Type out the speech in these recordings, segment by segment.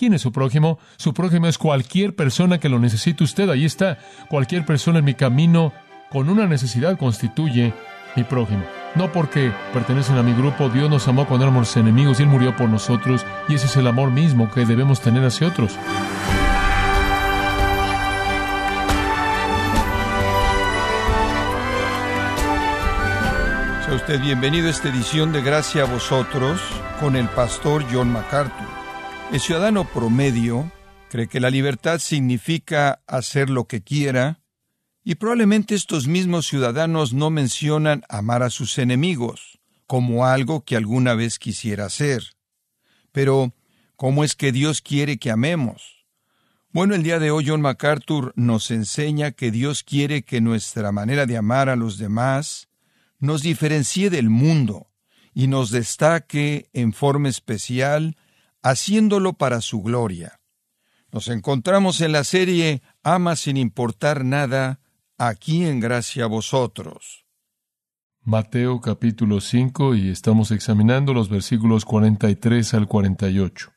¿Quién es su prójimo? Su prójimo es cualquier persona que lo necesite usted. Ahí está. Cualquier persona en mi camino con una necesidad constituye mi prójimo. No porque pertenecen a mi grupo, Dios nos amó cuando éramos enemigos y Él murió por nosotros y ese es el amor mismo que debemos tener hacia otros. Sea usted bienvenido a esta edición de Gracia a vosotros con el pastor John MacArthur. El ciudadano promedio cree que la libertad significa hacer lo que quiera, y probablemente estos mismos ciudadanos no mencionan amar a sus enemigos como algo que alguna vez quisiera hacer. Pero, ¿cómo es que Dios quiere que amemos? Bueno, el día de hoy John MacArthur nos enseña que Dios quiere que nuestra manera de amar a los demás nos diferencie del mundo y nos destaque en forma especial haciéndolo para su gloria. Nos encontramos en la serie Ama sin importar nada, aquí en gracia a vosotros. Mateo capítulo 5 y estamos examinando los versículos 43 al 48.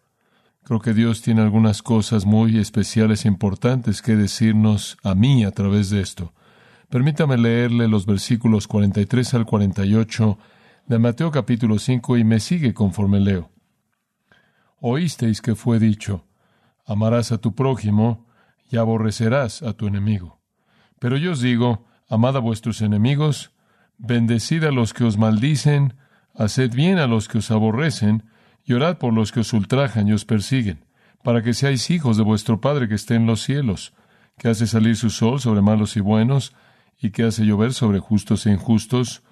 Creo que Dios tiene algunas cosas muy especiales e importantes que decirnos a mí a través de esto. Permítame leerle los versículos 43 al 48 de Mateo capítulo 5 y me sigue conforme leo. Oísteis que fue dicho, amarás a tu prójimo y aborrecerás a tu enemigo. Pero yo os digo, amad a vuestros enemigos, bendecid a los que os maldicen, haced bien a los que os aborrecen, y orad por los que os ultrajan y os persiguen, para que seáis hijos de vuestro Padre que esté en los cielos, que hace salir su sol sobre malos y buenos, y que hace llover sobre justos e injustos,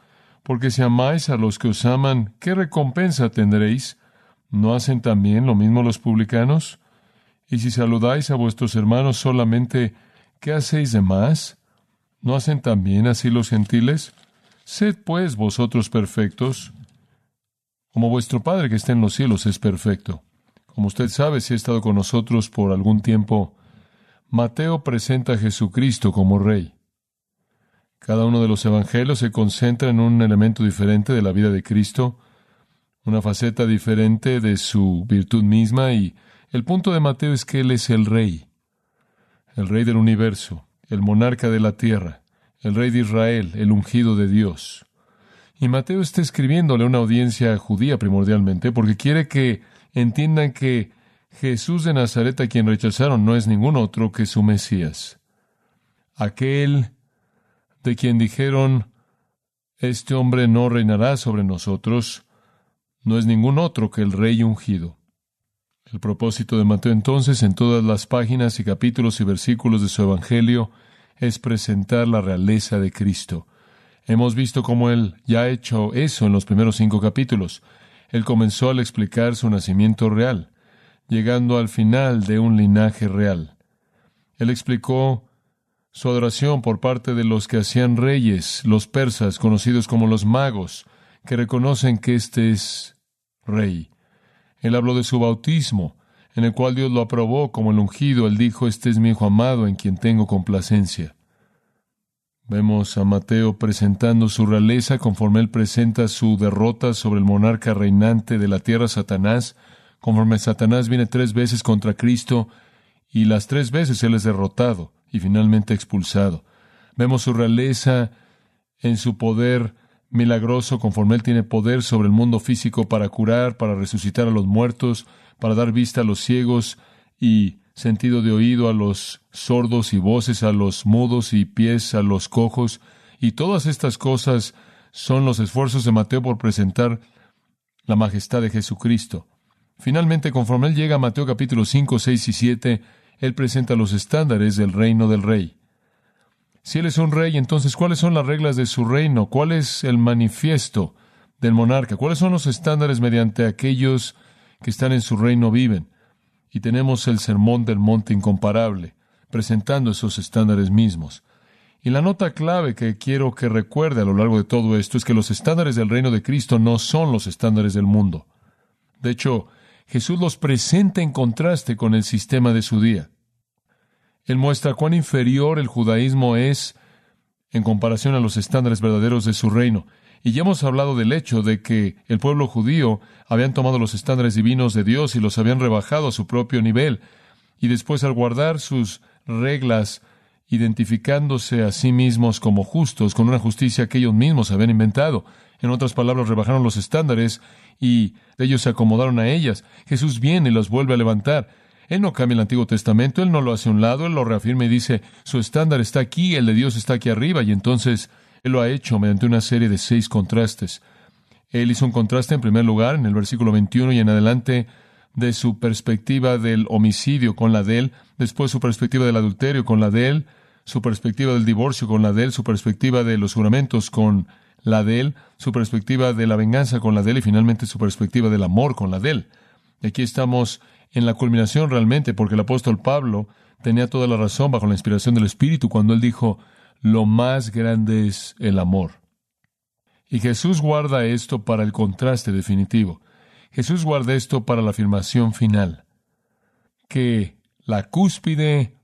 porque si amáis a los que os aman, ¿qué recompensa tendréis? ¿No hacen también lo mismo los publicanos? Y si saludáis a vuestros hermanos solamente, ¿qué hacéis de más? ¿No hacen también así los gentiles? Sed pues vosotros perfectos, como vuestro Padre que está en los cielos es perfecto. Como usted sabe, si ha estado con nosotros por algún tiempo, Mateo presenta a Jesucristo como Rey. Cada uno de los evangelios se concentra en un elemento diferente de la vida de Cristo, una faceta diferente de su virtud misma y el punto de Mateo es que Él es el rey, el rey del universo, el monarca de la tierra, el rey de Israel, el ungido de Dios. Y Mateo está escribiéndole a una audiencia judía primordialmente porque quiere que entiendan que Jesús de Nazaret a quien rechazaron no es ningún otro que su Mesías. Aquel de quien dijeron, este hombre no reinará sobre nosotros, no es ningún otro que el Rey ungido. El propósito de Mateo entonces en todas las páginas y capítulos y versículos de su Evangelio es presentar la realeza de Cristo. Hemos visto cómo Él ya ha hecho eso en los primeros cinco capítulos. Él comenzó al explicar su nacimiento real, llegando al final de un linaje real. Él explicó su adoración por parte de los que hacían reyes, los persas, conocidos como los magos, que reconocen que este es rey. Él habló de su bautismo, en el cual Dios lo aprobó como el ungido. Él dijo, este es mi Hijo amado en quien tengo complacencia. Vemos a Mateo presentando su realeza conforme él presenta su derrota sobre el monarca reinante de la tierra, Satanás, conforme Satanás viene tres veces contra Cristo y las tres veces él es derrotado y finalmente expulsado. Vemos su realeza en su poder milagroso conforme Él tiene poder sobre el mundo físico para curar, para resucitar a los muertos, para dar vista a los ciegos y sentido de oído a los sordos y voces a los mudos y pies a los cojos. Y todas estas cosas son los esfuerzos de Mateo por presentar la majestad de Jesucristo. Finalmente, conforme Él llega a Mateo capítulo 5, 6 y 7, Él presenta los estándares del reino del Rey. Si Él es un rey, entonces, ¿cuáles son las reglas de su reino? ¿Cuál es el manifiesto del monarca? ¿Cuáles son los estándares mediante aquellos que están en su reino viven? Y tenemos el sermón del monte incomparable, presentando esos estándares mismos. Y la nota clave que quiero que recuerde a lo largo de todo esto es que los estándares del reino de Cristo no son los estándares del mundo. De hecho, Jesús los presenta en contraste con el sistema de su día. Él muestra cuán inferior el judaísmo es en comparación a los estándares verdaderos de su reino. Y ya hemos hablado del hecho de que el pueblo judío habían tomado los estándares divinos de Dios y los habían rebajado a su propio nivel. Y después al guardar sus reglas, identificándose a sí mismos como justos, con una justicia que ellos mismos habían inventado. En otras palabras, rebajaron los estándares y ellos se acomodaron a ellas. Jesús viene y los vuelve a levantar. Él no cambia el Antiguo Testamento, Él no lo hace a un lado, Él lo reafirma y dice, su estándar está aquí, el de Dios está aquí arriba, y entonces Él lo ha hecho mediante una serie de seis contrastes. Él hizo un contraste en primer lugar, en el versículo 21 y en adelante, de su perspectiva del homicidio con la de Él, después su perspectiva del adulterio con la de Él, su perspectiva del divorcio con la de Él, su perspectiva de los juramentos con la de Él, su perspectiva de la venganza con la de Él y finalmente su perspectiva del amor con la de Él. Y aquí estamos en la culminación realmente, porque el apóstol Pablo tenía toda la razón bajo la inspiración del Espíritu cuando él dijo, lo más grande es el amor. Y Jesús guarda esto para el contraste definitivo. Jesús guarda esto para la afirmación final, que la cúspide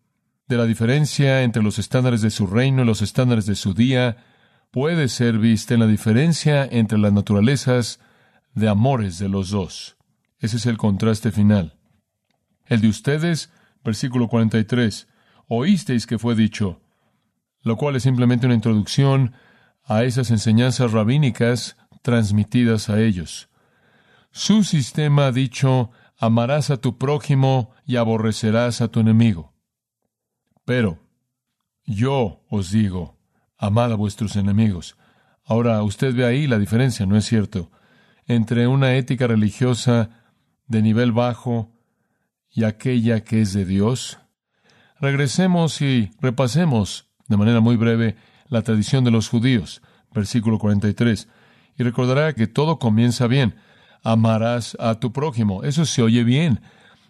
de la diferencia entre los estándares de su reino y los estándares de su día puede ser vista en la diferencia entre las naturalezas de amores de los dos. Ese es el contraste final. El de ustedes, versículo 43, oísteis que fue dicho, lo cual es simplemente una introducción a esas enseñanzas rabínicas transmitidas a ellos. Su sistema ha dicho, amarás a tu prójimo y aborrecerás a tu enemigo. Pero yo os digo, amad a vuestros enemigos. Ahora, usted ve ahí la diferencia, ¿no es cierto? Entre una ética religiosa de nivel bajo y aquella que es de Dios? Regresemos y repasemos de manera muy breve la tradición de los judíos, versículo 43. Y recordará que todo comienza bien. Amarás a tu prójimo. Eso se oye bien.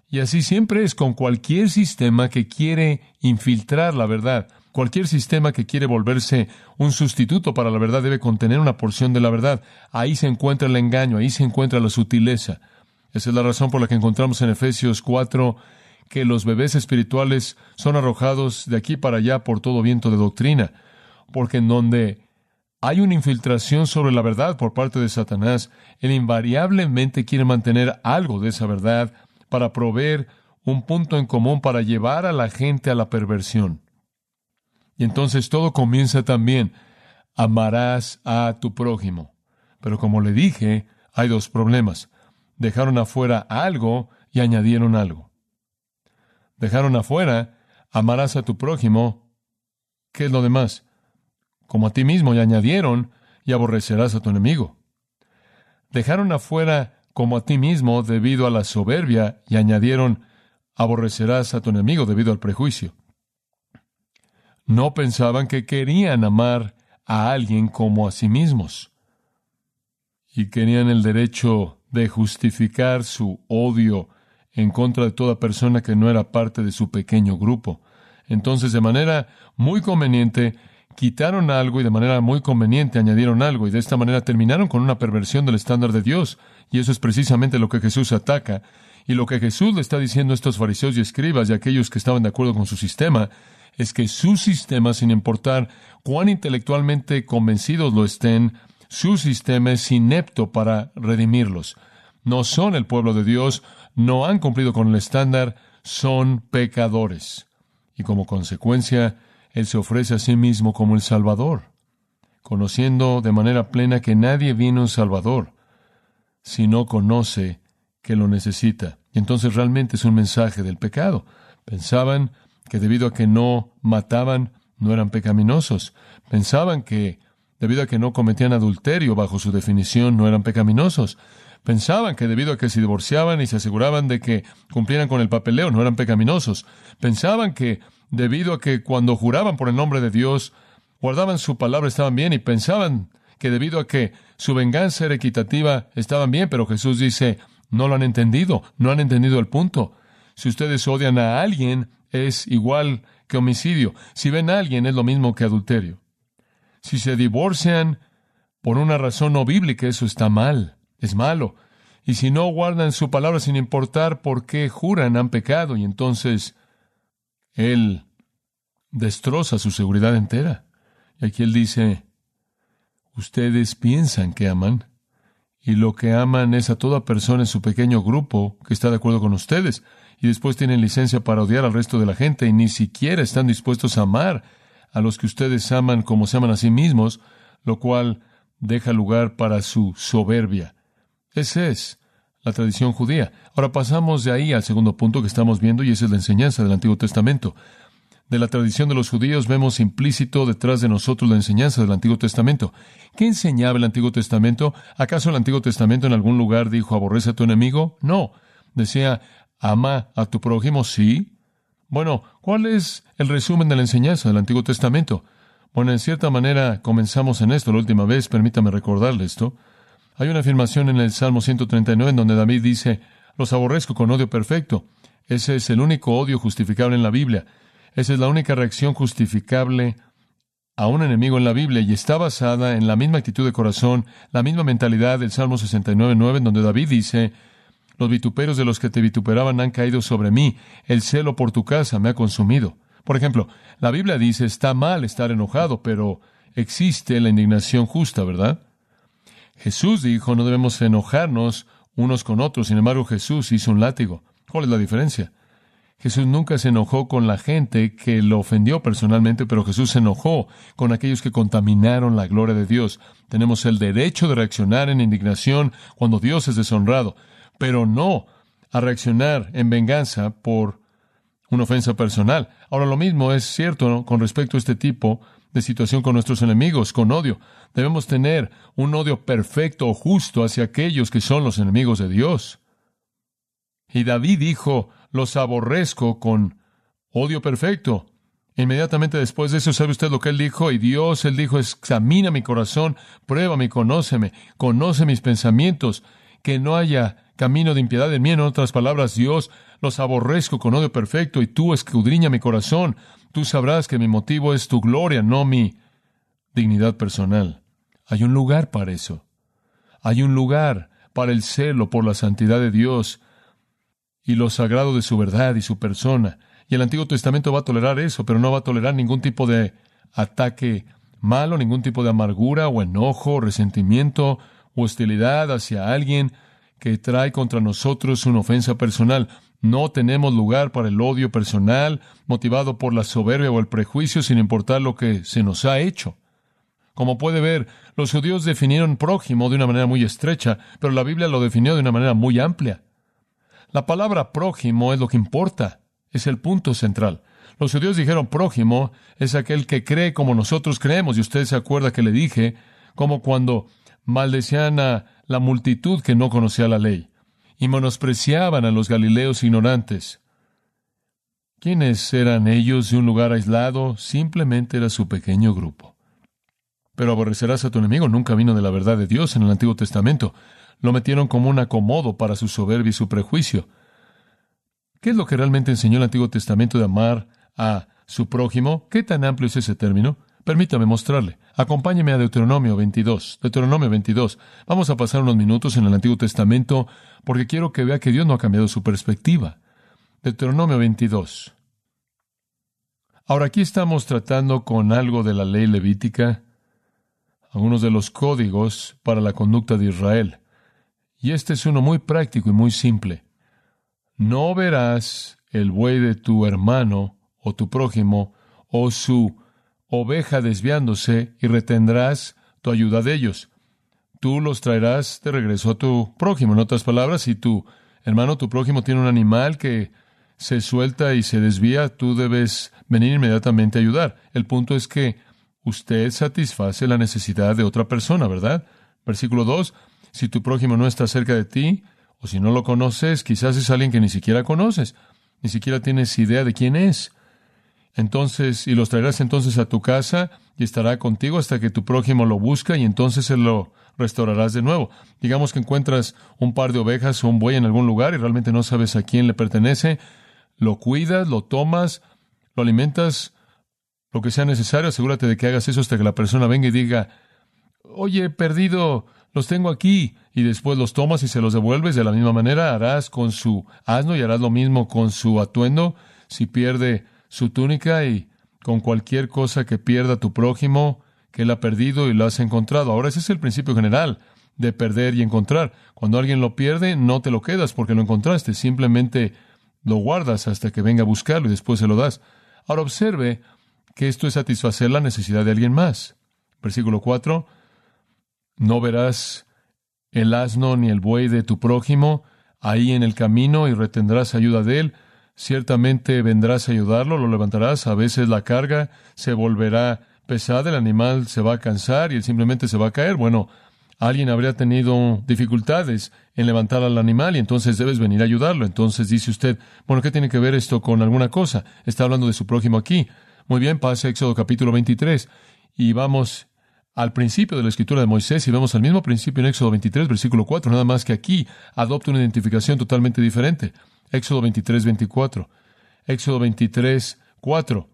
Y así siempre es con cualquier sistema que quiere infiltrar la verdad. Cualquier sistema que quiere volverse un sustituto para la verdad debe contener una porción de la verdad. Ahí se encuentra el engaño, ahí se encuentra la sutileza. Esa es la razón por la que encontramos en Efesios 4 que los bebés espirituales son arrojados de aquí para allá por todo viento de doctrina, porque en donde hay una infiltración sobre la verdad por parte de Satanás, él invariablemente quiere mantener algo de esa verdad para proveer un punto en común para llevar a la gente a la perversión. Y entonces todo comienza también, amarás a tu prójimo. Pero como le dije, hay dos problemas dejaron afuera algo y añadieron algo. Dejaron afuera, amarás a tu prójimo. ¿Qué es lo demás? Como a ti mismo y añadieron, y aborrecerás a tu enemigo. Dejaron afuera como a ti mismo debido a la soberbia y añadieron, aborrecerás a tu enemigo debido al prejuicio. No pensaban que querían amar a alguien como a sí mismos y querían el derecho de justificar su odio en contra de toda persona que no era parte de su pequeño grupo. Entonces, de manera muy conveniente, quitaron algo y de manera muy conveniente añadieron algo y de esta manera terminaron con una perversión del estándar de Dios. Y eso es precisamente lo que Jesús ataca. Y lo que Jesús le está diciendo a estos fariseos y escribas y aquellos que estaban de acuerdo con su sistema es que su sistema, sin importar cuán intelectualmente convencidos lo estén, su sistema es inepto para redimirlos. No son el pueblo de Dios, no han cumplido con el estándar, son pecadores. Y como consecuencia, Él se ofrece a sí mismo como el Salvador, conociendo de manera plena que nadie viene un Salvador si no conoce que lo necesita. Y entonces realmente es un mensaje del pecado. Pensaban que debido a que no mataban, no eran pecaminosos. Pensaban que debido a que no cometían adulterio bajo su definición, no eran pecaminosos. Pensaban que debido a que se divorciaban y se aseguraban de que cumplieran con el papeleo, no eran pecaminosos. Pensaban que debido a que cuando juraban por el nombre de Dios, guardaban su palabra, estaban bien, y pensaban que debido a que su venganza era equitativa, estaban bien, pero Jesús dice, no lo han entendido, no han entendido el punto. Si ustedes odian a alguien, es igual que homicidio. Si ven a alguien, es lo mismo que adulterio. Si se divorcian por una razón no bíblica, eso está mal, es malo. Y si no guardan su palabra sin importar por qué juran, han pecado. Y entonces Él destroza su seguridad entera. Y aquí Él dice, ustedes piensan que aman, y lo que aman es a toda persona en su pequeño grupo que está de acuerdo con ustedes, y después tienen licencia para odiar al resto de la gente y ni siquiera están dispuestos a amar a los que ustedes aman como se aman a sí mismos, lo cual deja lugar para su soberbia. Esa es la tradición judía. Ahora pasamos de ahí al segundo punto que estamos viendo y esa es la enseñanza del Antiguo Testamento. De la tradición de los judíos vemos implícito detrás de nosotros la enseñanza del Antiguo Testamento. ¿Qué enseñaba el Antiguo Testamento? ¿Acaso el Antiguo Testamento en algún lugar dijo aborrece a tu enemigo? No. Decía ama a tu prójimo, sí. Bueno, ¿cuál es el resumen de la enseñanza del Antiguo Testamento? Bueno, en cierta manera comenzamos en esto la última vez, permítame recordarle esto. Hay una afirmación en el Salmo 139 en donde David dice, los aborrezco con odio perfecto. Ese es el único odio justificable en la Biblia. Esa es la única reacción justificable a un enemigo en la Biblia y está basada en la misma actitud de corazón, la misma mentalidad del Salmo 69.9 en donde David dice, los vituperios de los que te vituperaban han caído sobre mí, el celo por tu casa me ha consumido. Por ejemplo, la Biblia dice, está mal estar enojado, pero existe la indignación justa, ¿verdad? Jesús dijo, no debemos enojarnos unos con otros. Sin embargo, Jesús hizo un látigo. ¿Cuál es la diferencia? Jesús nunca se enojó con la gente que lo ofendió personalmente, pero Jesús se enojó con aquellos que contaminaron la gloria de Dios. Tenemos el derecho de reaccionar en indignación cuando Dios es deshonrado, pero no a reaccionar en venganza por una ofensa personal. Ahora lo mismo es cierto con respecto a este tipo de situación con nuestros enemigos, con odio. Debemos tener un odio perfecto o justo hacia aquellos que son los enemigos de Dios. Y David dijo, los aborrezco con odio perfecto. Inmediatamente después de eso, ¿sabe usted lo que él dijo? Y Dios, él dijo, examina mi corazón, pruébame, conóceme, conoce mis pensamientos, que no haya camino de impiedad en mí. En otras palabras, Dios, los aborrezco con odio perfecto y tú escudriña mi corazón. Tú sabrás que mi motivo es tu gloria, no mi dignidad personal. Hay un lugar para eso. Hay un lugar para el celo por la santidad de Dios y lo sagrado de su verdad y su persona. Y el Antiguo Testamento va a tolerar eso, pero no va a tolerar ningún tipo de ataque malo, ningún tipo de amargura o enojo, resentimiento o hostilidad hacia alguien que trae contra nosotros una ofensa personal. No tenemos lugar para el odio personal motivado por la soberbia o el prejuicio sin importar lo que se nos ha hecho. Como puede ver, los judíos definieron prójimo de una manera muy estrecha, pero la Biblia lo definió de una manera muy amplia. La palabra prójimo es lo que importa, es el punto central. Los judíos dijeron prójimo es aquel que cree como nosotros creemos, y usted se acuerda que le dije, como cuando maldecían a la multitud que no conocía la ley y menospreciaban a los galileos ignorantes. ¿Quiénes eran ellos de un lugar aislado? Simplemente era su pequeño grupo. Pero aborrecerás a tu enemigo nunca vino de la verdad de Dios en el Antiguo Testamento. Lo metieron como un acomodo para su soberbia y su prejuicio. ¿Qué es lo que realmente enseñó el Antiguo Testamento de amar a su prójimo? ¿Qué tan amplio es ese término? Permítame mostrarle. Acompáñeme a Deuteronomio 22. Deuteronomio 22. Vamos a pasar unos minutos en el Antiguo Testamento porque quiero que vea que Dios no ha cambiado su perspectiva. Deuteronomio 22. Ahora aquí estamos tratando con algo de la ley levítica, algunos de los códigos para la conducta de Israel. Y este es uno muy práctico y muy simple. No verás el buey de tu hermano o tu prójimo o su oveja desviándose y retendrás tu ayuda de ellos. Tú los traerás de regreso a tu prójimo. En otras palabras, si tu hermano, tu prójimo tiene un animal que se suelta y se desvía, tú debes venir inmediatamente a ayudar. El punto es que usted satisface la necesidad de otra persona, ¿verdad? Versículo 2, si tu prójimo no está cerca de ti, o si no lo conoces, quizás es alguien que ni siquiera conoces, ni siquiera tienes idea de quién es. Entonces, y los traerás entonces a tu casa y estará contigo hasta que tu prójimo lo busca y entonces se lo restaurarás de nuevo. Digamos que encuentras un par de ovejas o un buey en algún lugar y realmente no sabes a quién le pertenece. Lo cuidas, lo tomas, lo alimentas, lo que sea necesario. Asegúrate de que hagas eso hasta que la persona venga y diga, oye, perdido, los tengo aquí. Y después los tomas y se los devuelves. De la misma manera harás con su asno y harás lo mismo con su atuendo. Si pierde su túnica y con cualquier cosa que pierda tu prójimo, que él ha perdido y lo has encontrado. Ahora ese es el principio general de perder y encontrar. Cuando alguien lo pierde, no te lo quedas porque lo encontraste, simplemente lo guardas hasta que venga a buscarlo y después se lo das. Ahora observe que esto es satisfacer la necesidad de alguien más. Versículo 4, no verás el asno ni el buey de tu prójimo ahí en el camino y retendrás ayuda de él. Ciertamente vendrás a ayudarlo, lo levantarás, a veces la carga se volverá pesada, el animal se va a cansar y él simplemente se va a caer. Bueno, alguien habría tenido dificultades en levantar al animal y entonces debes venir a ayudarlo. Entonces dice usted, bueno, ¿qué tiene que ver esto con alguna cosa? Está hablando de su prójimo aquí. Muy bien, pasa Éxodo capítulo 23 y vamos al principio de la escritura de Moisés y vemos al mismo principio en Éxodo 23, versículo 4, nada más que aquí adopta una identificación totalmente diferente. Éxodo 23, 24. Éxodo 23, 4.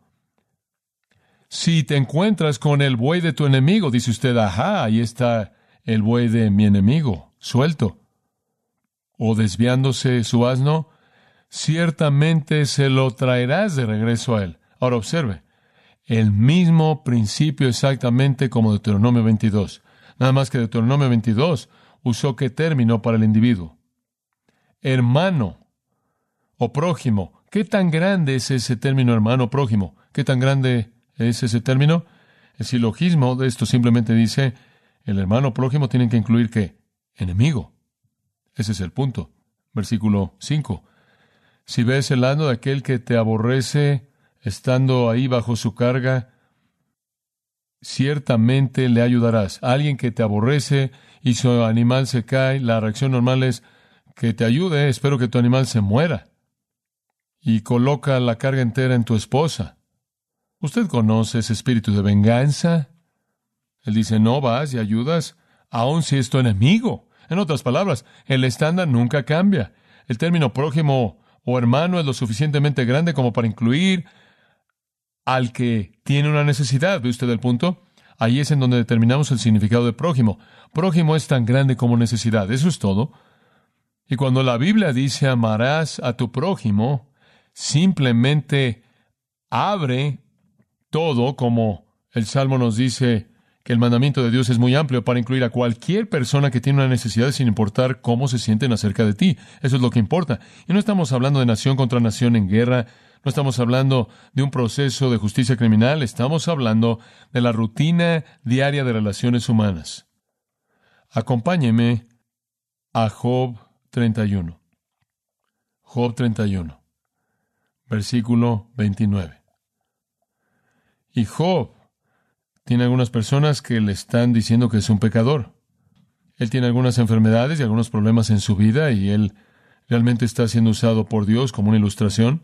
Si te encuentras con el buey de tu enemigo, dice usted, ajá, ahí está el buey de mi enemigo, suelto, o desviándose su asno, ciertamente se lo traerás de regreso a él. Ahora observe, el mismo principio exactamente como Deuteronomio 22. Nada más que Deuteronomio 22 usó qué término para el individuo. Hermano o prójimo. ¿Qué tan grande es ese término hermano prójimo? ¿Qué tan grande es ese término? El silogismo de esto simplemente dice el hermano prójimo tiene que incluir qué? Enemigo. Ese es el punto. Versículo 5. Si ves el ano de aquel que te aborrece estando ahí bajo su carga, ciertamente le ayudarás. alguien que te aborrece y su animal se cae, la reacción normal es que te ayude, espero que tu animal se muera. Y coloca la carga entera en tu esposa. ¿Usted conoce ese espíritu de venganza? Él dice, no vas y ayudas, aun si es tu enemigo. En otras palabras, el estándar nunca cambia. El término prójimo o hermano es lo suficientemente grande como para incluir al que tiene una necesidad. ¿Ve usted el punto? Ahí es en donde determinamos el significado de prójimo. Prójimo es tan grande como necesidad. Eso es todo. Y cuando la Biblia dice amarás a tu prójimo, simplemente abre todo como el Salmo nos dice que el mandamiento de Dios es muy amplio para incluir a cualquier persona que tiene una necesidad sin importar cómo se sienten acerca de ti. Eso es lo que importa. Y no estamos hablando de nación contra nación en guerra, no estamos hablando de un proceso de justicia criminal, estamos hablando de la rutina diaria de relaciones humanas. Acompáñeme a Job 31. Job 31, versículo 29. Y Job tiene algunas personas que le están diciendo que es un pecador. Él tiene algunas enfermedades y algunos problemas en su vida y él realmente está siendo usado por Dios como una ilustración.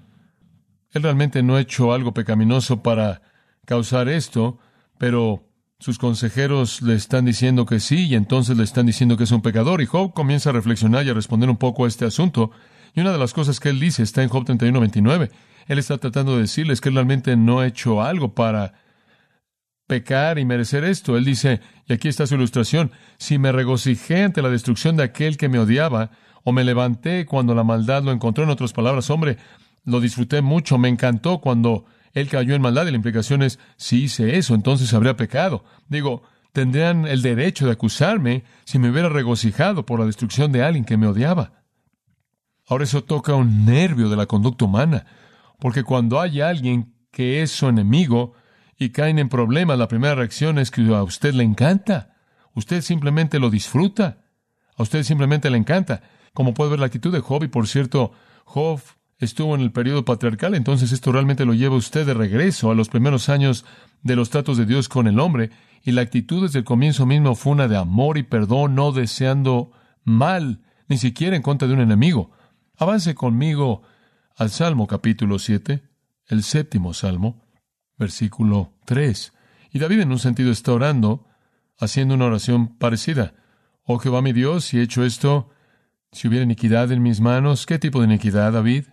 Él realmente no ha hecho algo pecaminoso para causar esto, pero sus consejeros le están diciendo que sí y entonces le están diciendo que es un pecador. Y Job comienza a reflexionar y a responder un poco a este asunto. Y una de las cosas que él dice está en Job 31, 29. Él está tratando de decirles que él realmente no ha hecho algo para pecar y merecer esto. Él dice, y aquí está su ilustración, si me regocijé ante la destrucción de aquel que me odiaba, o me levanté cuando la maldad lo encontró, en otras palabras, hombre, lo disfruté mucho, me encantó cuando él cayó en maldad, y la implicación es, si hice eso, entonces habría pecado. Digo, tendrían el derecho de acusarme si me hubiera regocijado por la destrucción de alguien que me odiaba. Ahora eso toca un nervio de la conducta humana, porque cuando hay alguien que es su enemigo, y caen en problemas, la primera reacción es que a usted le encanta. Usted simplemente lo disfruta. A usted simplemente le encanta. Como puede ver la actitud de Job, y por cierto, Job estuvo en el periodo patriarcal, entonces esto realmente lo lleva usted de regreso a los primeros años de los tratos de Dios con el hombre, y la actitud desde el comienzo mismo fue una de amor y perdón, no deseando mal, ni siquiera en contra de un enemigo. Avance conmigo al Salmo capítulo 7, el séptimo Salmo versículo 3. Y David en un sentido está orando, haciendo una oración parecida. Oh Jehová mi Dios, si he hecho esto, si hubiera iniquidad en mis manos, ¿qué tipo de iniquidad, David?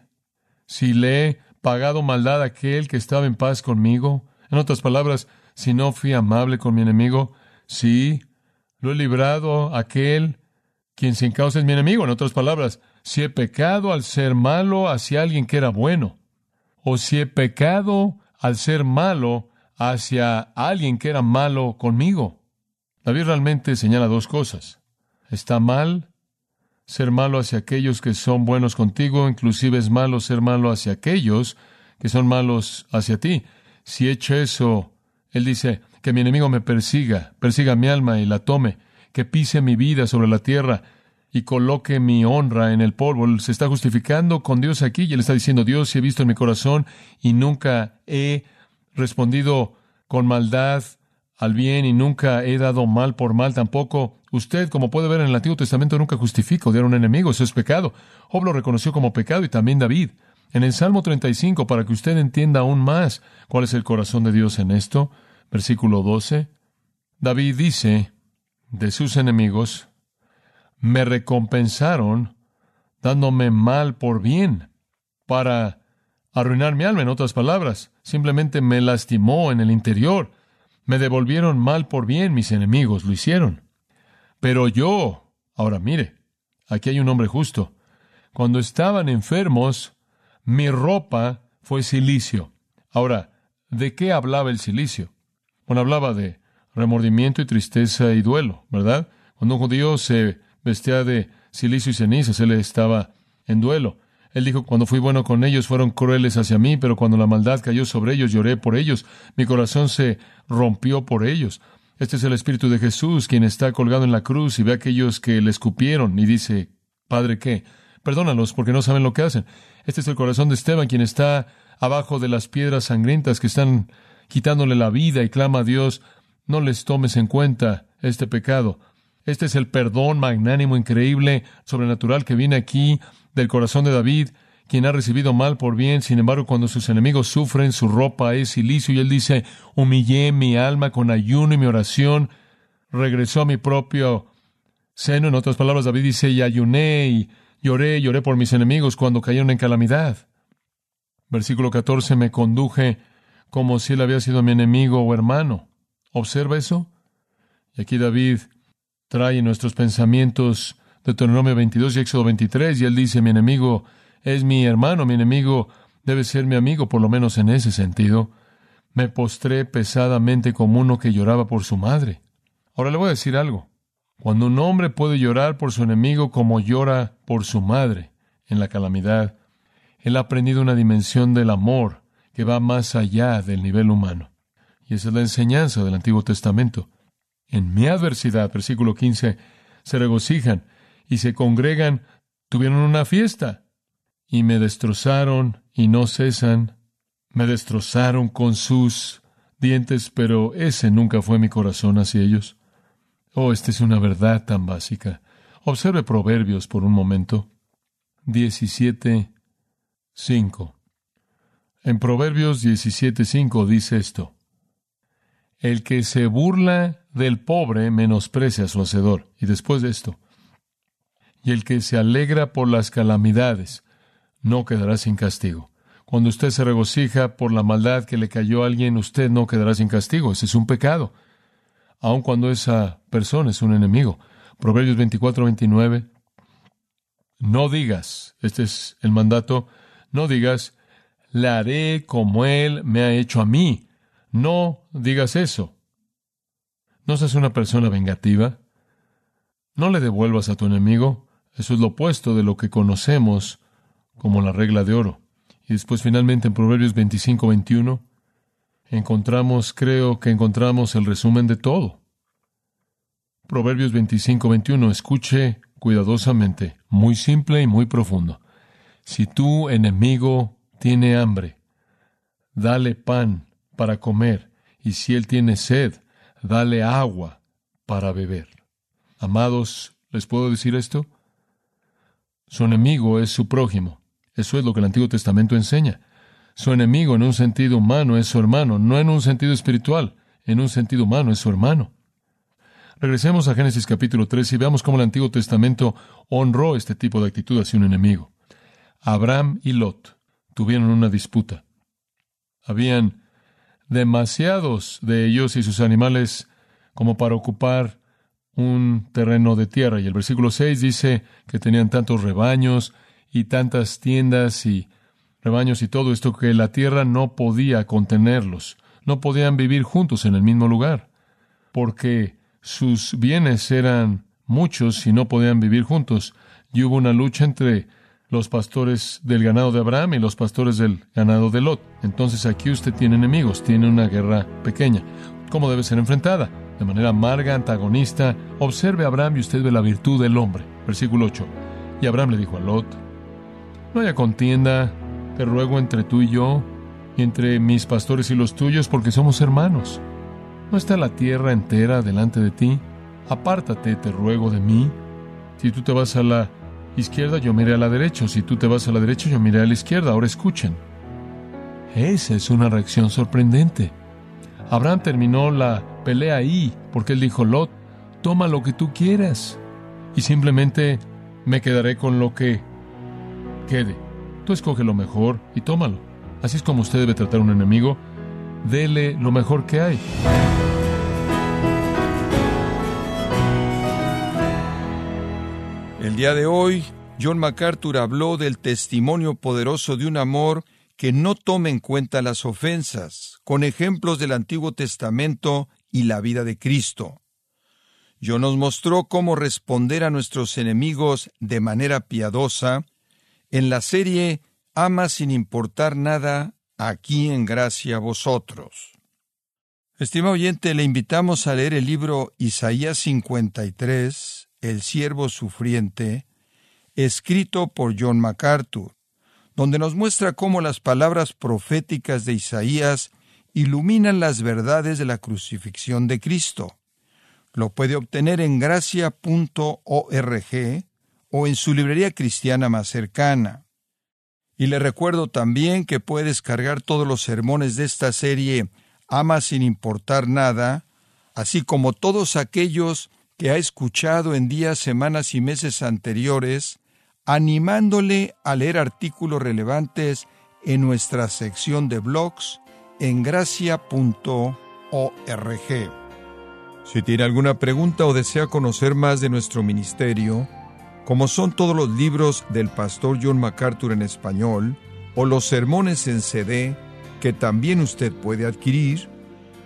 Si le he pagado maldad a aquel que estaba en paz conmigo, en otras palabras, si no fui amable con mi enemigo, si lo he librado a aquel quien sin causa es mi enemigo, en otras palabras, si he pecado al ser malo hacia alguien que era bueno, o si he pecado al ser malo hacia alguien que era malo conmigo. David realmente señala dos cosas. Está mal ser malo hacia aquellos que son buenos contigo, inclusive es malo ser malo hacia aquellos que son malos hacia ti. Si he hecho eso, él dice, que mi enemigo me persiga, persiga mi alma y la tome, que pise mi vida sobre la tierra y coloque mi honra en el polvo. Él se está justificando con Dios aquí y él está diciendo, Dios, si he visto en mi corazón y nunca he respondido con maldad al bien y nunca he dado mal por mal tampoco. Usted, como puede ver en el Antiguo Testamento, nunca justifica odiar a un enemigo, eso es pecado. Job lo reconoció como pecado y también David. En el Salmo 35, para que usted entienda aún más cuál es el corazón de Dios en esto, versículo 12, David dice de sus enemigos, me recompensaron dándome mal por bien, para arruinar mi alma, en otras palabras, simplemente me lastimó en el interior, me devolvieron mal por bien, mis enemigos lo hicieron. Pero yo, ahora mire, aquí hay un hombre justo, cuando estaban enfermos, mi ropa fue silicio. Ahora, ¿de qué hablaba el silicio? Bueno, hablaba de remordimiento y tristeza y duelo, ¿verdad? Cuando un judío se vestía de silicio y cenizas, él estaba en duelo. Él dijo, cuando fui bueno con ellos fueron crueles hacia mí, pero cuando la maldad cayó sobre ellos lloré por ellos, mi corazón se rompió por ellos. Este es el Espíritu de Jesús, quien está colgado en la cruz y ve a aquellos que le escupieron y dice, Padre, ¿qué? Perdónalos porque no saben lo que hacen. Este es el corazón de Esteban, quien está abajo de las piedras sangrientas que están quitándole la vida y clama a Dios, no les tomes en cuenta este pecado. Este es el perdón magnánimo, increíble, sobrenatural que viene aquí del corazón de David, quien ha recibido mal por bien. Sin embargo, cuando sus enemigos sufren, su ropa es silicio y él dice, humillé mi alma con ayuno y mi oración, regresó a mi propio seno. En otras palabras, David dice, y ayuné y lloré, lloré por mis enemigos cuando cayeron en calamidad. Versículo 14, me conduje como si él había sido mi enemigo o hermano. ¿Observa eso? Y aquí David trae nuestros pensamientos Deuteronomio 22 y Éxodo 23, y él dice, mi enemigo es mi hermano, mi enemigo debe ser mi amigo, por lo menos en ese sentido. Me postré pesadamente como uno que lloraba por su madre. Ahora le voy a decir algo. Cuando un hombre puede llorar por su enemigo como llora por su madre en la calamidad, él ha aprendido una dimensión del amor que va más allá del nivel humano. Y esa es la enseñanza del Antiguo Testamento. En mi adversidad, versículo 15, se regocijan y se congregan, tuvieron una fiesta y me destrozaron y no cesan. Me destrozaron con sus dientes, pero ese nunca fue mi corazón hacia ellos. Oh, esta es una verdad tan básica. Observe Proverbios por un momento. 17, 5. En Proverbios 17:5 dice esto: El que se burla del pobre menosprecia a su hacedor. Y después de esto, y el que se alegra por las calamidades no quedará sin castigo. Cuando usted se regocija por la maldad que le cayó a alguien, usted no quedará sin castigo. Ese es un pecado. Aun cuando esa persona es un enemigo. Proverbios 24, 29. No digas, este es el mandato, no digas, la haré como Él me ha hecho a mí. No digas eso. No seas una persona vengativa. No le devuelvas a tu enemigo. Eso es lo opuesto de lo que conocemos como la regla de oro. Y después finalmente en Proverbios 25, 21, encontramos, creo que encontramos el resumen de todo. Proverbios 25, 21, escuche cuidadosamente, muy simple y muy profundo. Si tu enemigo tiene hambre, dale pan para comer, y si él tiene sed, dale agua para beber. Amados, ¿les puedo decir esto? Su enemigo es su prójimo. Eso es lo que el Antiguo Testamento enseña. Su enemigo en un sentido humano es su hermano, no en un sentido espiritual, en un sentido humano es su hermano. Regresemos a Génesis capítulo 3 y veamos cómo el Antiguo Testamento honró este tipo de actitud hacia un enemigo. Abraham y Lot tuvieron una disputa. Habían demasiados de ellos y sus animales como para ocupar un terreno de tierra. Y el versículo 6 dice que tenían tantos rebaños y tantas tiendas y rebaños y todo esto que la tierra no podía contenerlos. no podían vivir juntos en el mismo lugar, porque sus bienes eran muchos y no podían vivir juntos. Y hubo una lucha entre los pastores del ganado de Abraham y los pastores del ganado de Lot. Entonces aquí usted tiene enemigos, tiene una guerra pequeña. ¿Cómo debe ser enfrentada? De manera amarga, antagonista. Observe a Abraham y usted ve la virtud del hombre. Versículo 8. Y Abraham le dijo a Lot, no haya contienda, te ruego entre tú y yo, y entre mis pastores y los tuyos, porque somos hermanos. ¿No está la tierra entera delante de ti? Apártate, te ruego de mí. Si tú te vas a la izquierda, yo miré a la derecha. Si tú te vas a la derecha, yo miré a la izquierda. Ahora escuchen. Esa es una reacción sorprendente. Abraham terminó la pelea ahí, porque él dijo, Lot, toma lo que tú quieras. Y simplemente me quedaré con lo que quede. Tú escoge lo mejor y tómalo. Así es como usted debe tratar a un enemigo. Dele lo mejor que hay. El día de hoy, John MacArthur habló del testimonio poderoso de un amor que no toma en cuenta las ofensas, con ejemplos del Antiguo Testamento y la vida de Cristo. John nos mostró cómo responder a nuestros enemigos de manera piadosa en la serie Ama sin importar nada, aquí en gracia vosotros. Estimado oyente, le invitamos a leer el libro Isaías 53, El siervo sufriente, escrito por John MacArthur, donde nos muestra cómo las palabras proféticas de Isaías iluminan las verdades de la crucifixión de Cristo. Lo puede obtener en gracia.org o en su librería cristiana más cercana. Y le recuerdo también que puede descargar todos los sermones de esta serie Ama sin importar nada, así como todos aquellos que ha escuchado en días, semanas y meses anteriores, animándole a leer artículos relevantes en nuestra sección de blogs en gracia.org. Si tiene alguna pregunta o desea conocer más de nuestro ministerio, como son todos los libros del pastor John MacArthur en español o los sermones en CD que también usted puede adquirir,